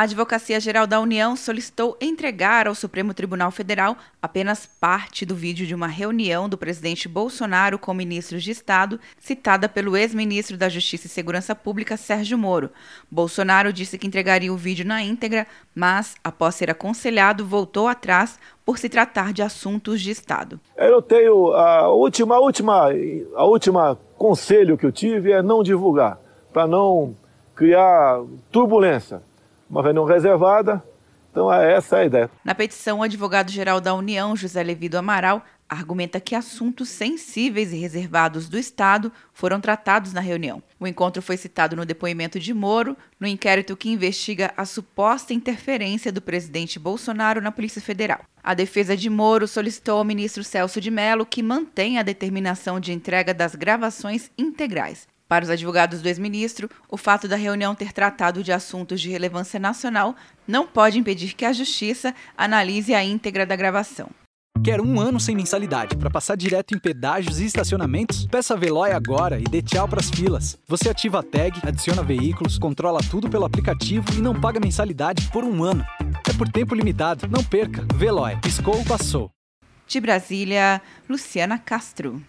A Advocacia Geral da União solicitou entregar ao Supremo Tribunal Federal apenas parte do vídeo de uma reunião do presidente Bolsonaro com ministros de Estado, citada pelo ex-ministro da Justiça e Segurança Pública, Sérgio Moro. Bolsonaro disse que entregaria o vídeo na íntegra, mas, após ser aconselhado, voltou atrás por se tratar de assuntos de Estado. Eu tenho a última, a última, a última conselho que eu tive é não divulgar, para não criar turbulência uma reunião reservada. Então, é essa é a ideia. Na petição, o advogado-geral da União, José Levido Amaral, argumenta que assuntos sensíveis e reservados do Estado foram tratados na reunião. O encontro foi citado no depoimento de Moro, no inquérito que investiga a suposta interferência do presidente Bolsonaro na Polícia Federal. A defesa de Moro solicitou ao ministro Celso de Mello que mantenha a determinação de entrega das gravações integrais. Para os advogados do ex-ministro, o fato da reunião ter tratado de assuntos de relevância nacional não pode impedir que a Justiça analise a íntegra da gravação. Quer um ano sem mensalidade para passar direto em pedágios e estacionamentos? Peça a Veloy agora e dê tchau para as filas. Você ativa a tag, adiciona veículos, controla tudo pelo aplicativo e não paga mensalidade por um ano. É por tempo limitado. Não perca. Veloy. Piscou, passou. De Brasília, Luciana Castro.